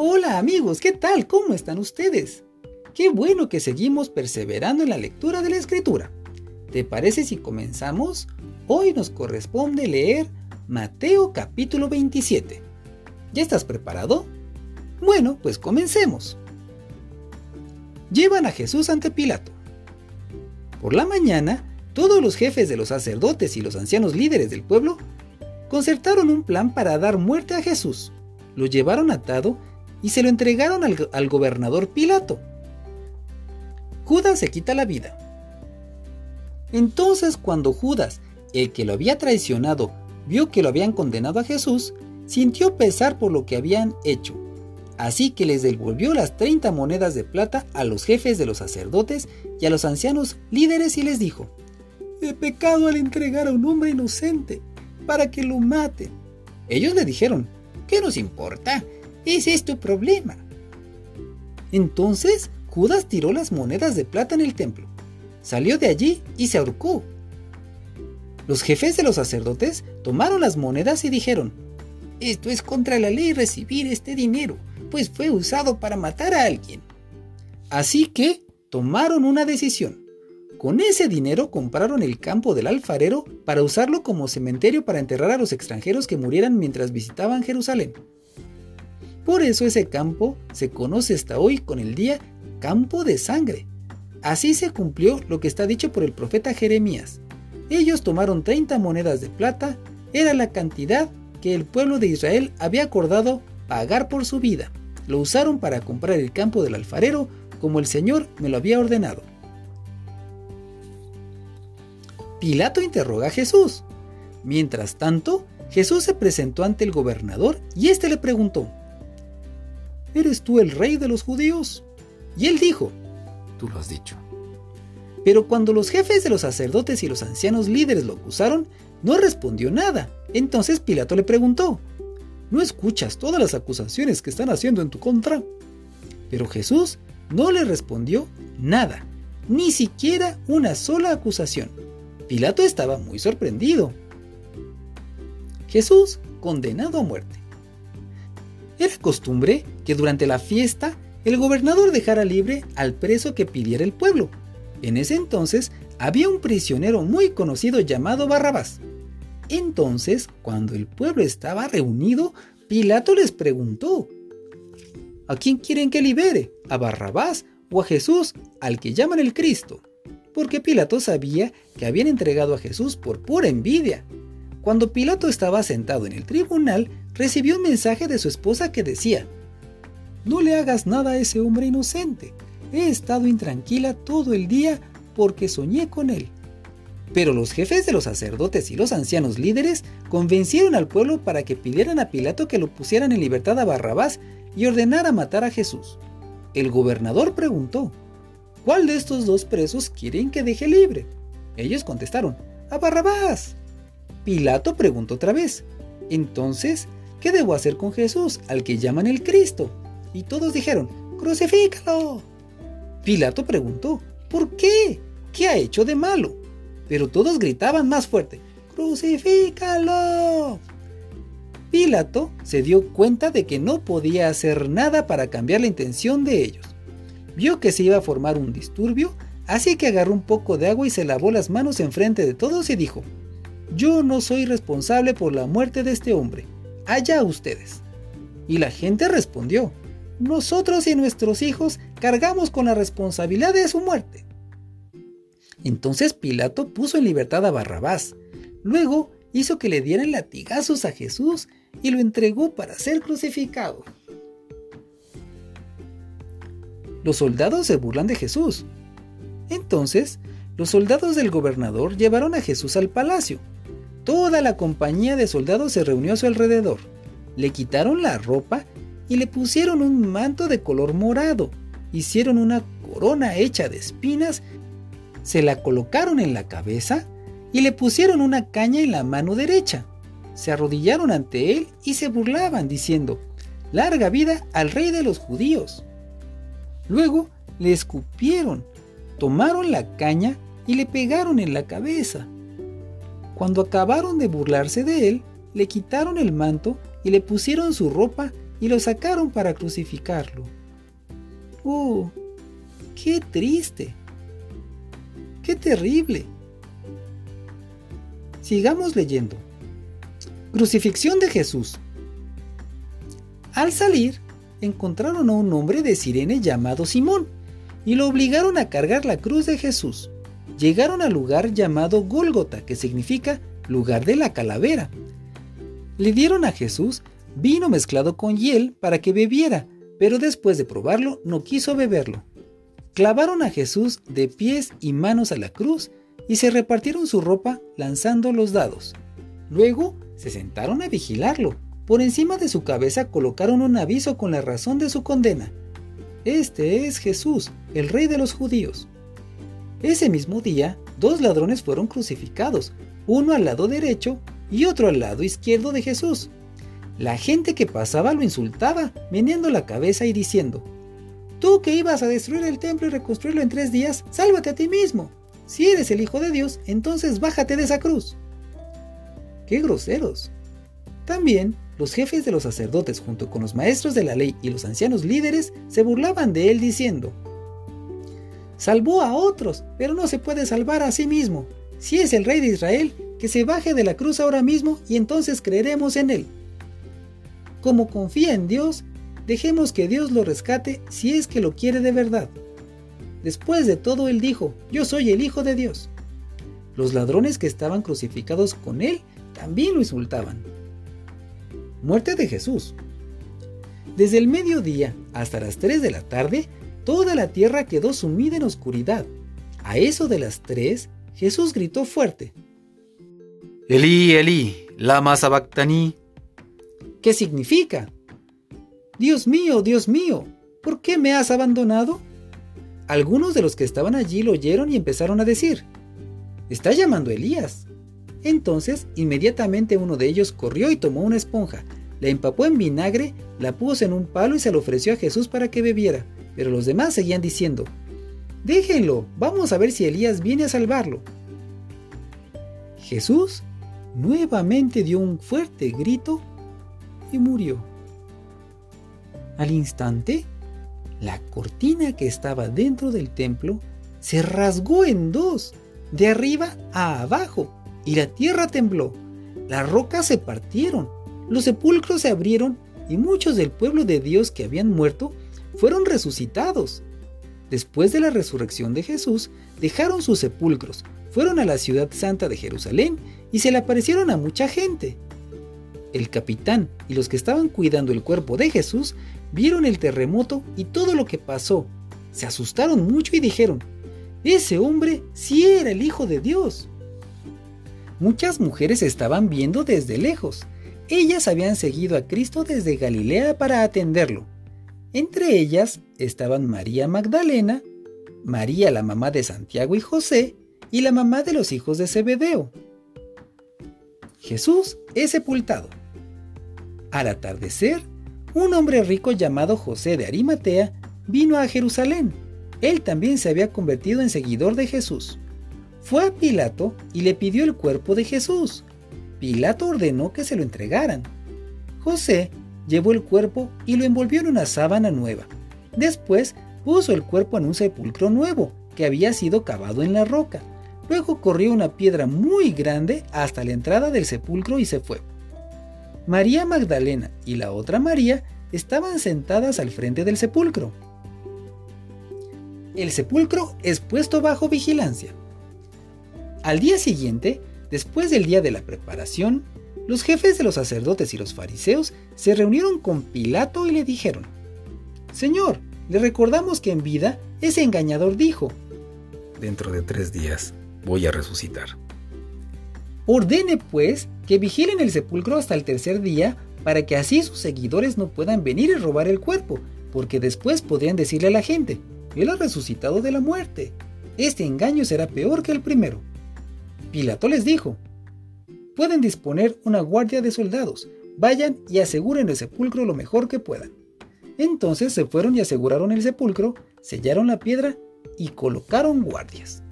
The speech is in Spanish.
Hola amigos, ¿qué tal? ¿Cómo están ustedes? Qué bueno que seguimos perseverando en la lectura de la escritura. ¿Te parece si comenzamos? Hoy nos corresponde leer Mateo capítulo 27. ¿Ya estás preparado? Bueno, pues comencemos. Llevan a Jesús ante Pilato. Por la mañana, todos los jefes de los sacerdotes y los ancianos líderes del pueblo concertaron un plan para dar muerte a Jesús. Lo llevaron atado y se lo entregaron al, gobernador Pilato. Judas se quita la vida. Entonces cuando Judas, el que lo había traicionado, vio que lo habían condenado a Jesús, sintió pesar por lo que habían hecho. Así que les devolvió las 30 monedas de plata a los jefes de los sacerdotes y a los ancianos líderes y les dijo, He pecado al entregar a un hombre inocente para que lo maten. Ellos le dijeron, ¿qué nos importa? Ese es tu problema. Entonces Judas tiró las monedas de plata en el templo, salió de allí y se ahorcó. Los jefes de los sacerdotes tomaron las monedas y dijeron, esto es contra la ley recibir este dinero, pues fue usado para matar a alguien. Así que tomaron una decisión. Con ese dinero compraron el campo del alfarero para usarlo como cementerio para enterrar a los extranjeros que murieran mientras visitaban Jerusalén. Por eso ese campo se conoce hasta hoy con el día campo de sangre. Así se cumplió lo que está dicho por el profeta Jeremías. Ellos tomaron 30 monedas de plata, era la cantidad que el pueblo de Israel había acordado pagar por su vida. Lo usaron para comprar el campo del alfarero como el Señor me lo había ordenado. Pilato interroga a Jesús. Mientras tanto, Jesús se presentó ante el gobernador y éste le preguntó, ¿Eres tú el rey de los judíos? Y él dijo, Tú lo has dicho. Pero cuando los jefes de los sacerdotes y los ancianos líderes lo acusaron, no respondió nada. Entonces Pilato le preguntó, ¿no escuchas todas las acusaciones que están haciendo en tu contra? Pero Jesús no le respondió nada, ni siquiera una sola acusación. Pilato estaba muy sorprendido. Jesús condenado a muerte. Era costumbre que durante la fiesta el gobernador dejara libre al preso que pidiera el pueblo. En ese entonces había un prisionero muy conocido llamado Barrabás. Entonces, cuando el pueblo estaba reunido, Pilato les preguntó, ¿A quién quieren que libere? ¿A Barrabás o a Jesús, al que llaman el Cristo? Porque Pilato sabía que habían entregado a Jesús por pura envidia. Cuando Pilato estaba sentado en el tribunal, recibió un mensaje de su esposa que decía, No le hagas nada a ese hombre inocente. He estado intranquila todo el día porque soñé con él. Pero los jefes de los sacerdotes y los ancianos líderes convencieron al pueblo para que pidieran a Pilato que lo pusieran en libertad a Barrabás y ordenara matar a Jesús. El gobernador preguntó, ¿cuál de estos dos presos quieren que deje libre? Ellos contestaron, a Barrabás. Pilato preguntó otra vez, entonces, ¿qué debo hacer con Jesús, al que llaman el Cristo? Y todos dijeron, crucifícalo. Pilato preguntó, ¿por qué? ¿Qué ha hecho de malo? Pero todos gritaban más fuerte, crucifícalo. Pilato se dio cuenta de que no podía hacer nada para cambiar la intención de ellos. Vio que se iba a formar un disturbio, así que agarró un poco de agua y se lavó las manos enfrente de todos y dijo, yo no soy responsable por la muerte de este hombre allá ustedes. Y la gente respondió, nosotros y nuestros hijos cargamos con la responsabilidad de su muerte. Entonces Pilato puso en libertad a Barrabás. Luego hizo que le dieran latigazos a Jesús y lo entregó para ser crucificado. Los soldados se burlan de Jesús. Entonces, los soldados del gobernador llevaron a Jesús al palacio Toda la compañía de soldados se reunió a su alrededor. Le quitaron la ropa y le pusieron un manto de color morado. Hicieron una corona hecha de espinas, se la colocaron en la cabeza y le pusieron una caña en la mano derecha. Se arrodillaron ante él y se burlaban diciendo, larga vida al rey de los judíos. Luego le escupieron, tomaron la caña y le pegaron en la cabeza. Cuando acabaron de burlarse de él, le quitaron el manto y le pusieron su ropa y lo sacaron para crucificarlo. ¡Uh! ¡Qué triste! ¡Qué terrible! Sigamos leyendo. Crucifixión de Jesús. Al salir, encontraron a un hombre de Sirene llamado Simón y lo obligaron a cargar la cruz de Jesús. Llegaron al lugar llamado Gólgota, que significa lugar de la calavera. Le dieron a Jesús vino mezclado con hiel para que bebiera, pero después de probarlo no quiso beberlo. Clavaron a Jesús de pies y manos a la cruz y se repartieron su ropa lanzando los dados. Luego se sentaron a vigilarlo. Por encima de su cabeza colocaron un aviso con la razón de su condena. Este es Jesús, el rey de los judíos. Ese mismo día, dos ladrones fueron crucificados, uno al lado derecho y otro al lado izquierdo de Jesús. La gente que pasaba lo insultaba, meneando la cabeza y diciendo, Tú que ibas a destruir el templo y reconstruirlo en tres días, sálvate a ti mismo. Si eres el Hijo de Dios, entonces bájate de esa cruz. ¡Qué groseros! También los jefes de los sacerdotes junto con los maestros de la ley y los ancianos líderes se burlaban de él diciendo, Salvó a otros, pero no se puede salvar a sí mismo. Si es el rey de Israel, que se baje de la cruz ahora mismo y entonces creeremos en él. Como confía en Dios, dejemos que Dios lo rescate si es que lo quiere de verdad. Después de todo, él dijo, yo soy el Hijo de Dios. Los ladrones que estaban crucificados con él también lo insultaban. Muerte de Jesús. Desde el mediodía hasta las 3 de la tarde, toda la tierra quedó sumida en oscuridad. A eso de las 3, Jesús gritó fuerte. Elí, Elí, lama sabactaní. ¿Qué significa? Dios mío, Dios mío, ¿por qué me has abandonado? Algunos de los que estaban allí lo oyeron y empezaron a decir, Está llamando a Elías. Entonces, inmediatamente uno de ellos corrió y tomó una esponja, la empapó en vinagre, la puso en un palo y se la ofreció a Jesús para que bebiera. Pero los demás seguían diciendo, Déjenlo, vamos a ver si Elías viene a salvarlo. Jesús nuevamente dio un fuerte grito y murió. Al instante, la cortina que estaba dentro del templo se rasgó en dos, de arriba a abajo, y la tierra tembló. Las rocas se partieron, los sepulcros se abrieron y muchos del pueblo de Dios que habían muerto fueron resucitados. Después de la resurrección de Jesús, dejaron sus sepulcros, fueron a la ciudad santa de Jerusalén y se le aparecieron a mucha gente. El capitán y los que estaban cuidando el cuerpo de Jesús vieron el terremoto y todo lo que pasó. Se asustaron mucho y dijeron, ese hombre sí era el Hijo de Dios. Muchas mujeres estaban viendo desde lejos. Ellas habían seguido a Cristo desde Galilea para atenderlo. Entre ellas estaban María Magdalena, María la mamá de Santiago y José, y la mamá de los hijos de Zebedeo. Jesús es sepultado. Al atardecer, un hombre rico llamado José de Arimatea vino a Jerusalén. Él también se había convertido en seguidor de Jesús. Fue a Pilato y le pidió el cuerpo de Jesús. Pilato ordenó que se lo entregaran. José llevó el cuerpo y lo envolvió en una sábana nueva. Después puso el cuerpo en un sepulcro nuevo que había sido cavado en la roca. Luego corrió una piedra muy grande hasta la entrada del sepulcro y se fue. María Magdalena y la otra María estaban sentadas al frente del sepulcro. El sepulcro es puesto bajo vigilancia. Al día siguiente, después del día de la preparación, los jefes de los sacerdotes y los fariseos se reunieron con Pilato y le dijeron, Señor, le recordamos que en vida ese engañador dijo, Dentro de tres días voy a resucitar. Ordene, pues, que vigilen el sepulcro hasta el tercer día para que así sus seguidores no puedan venir y robar el cuerpo, porque después podrían decirle a la gente, Él ha resucitado de la muerte. Este engaño será peor que el primero. Pilato les dijo, pueden disponer una guardia de soldados, vayan y aseguren el sepulcro lo mejor que puedan. Entonces se fueron y aseguraron el sepulcro, sellaron la piedra y colocaron guardias.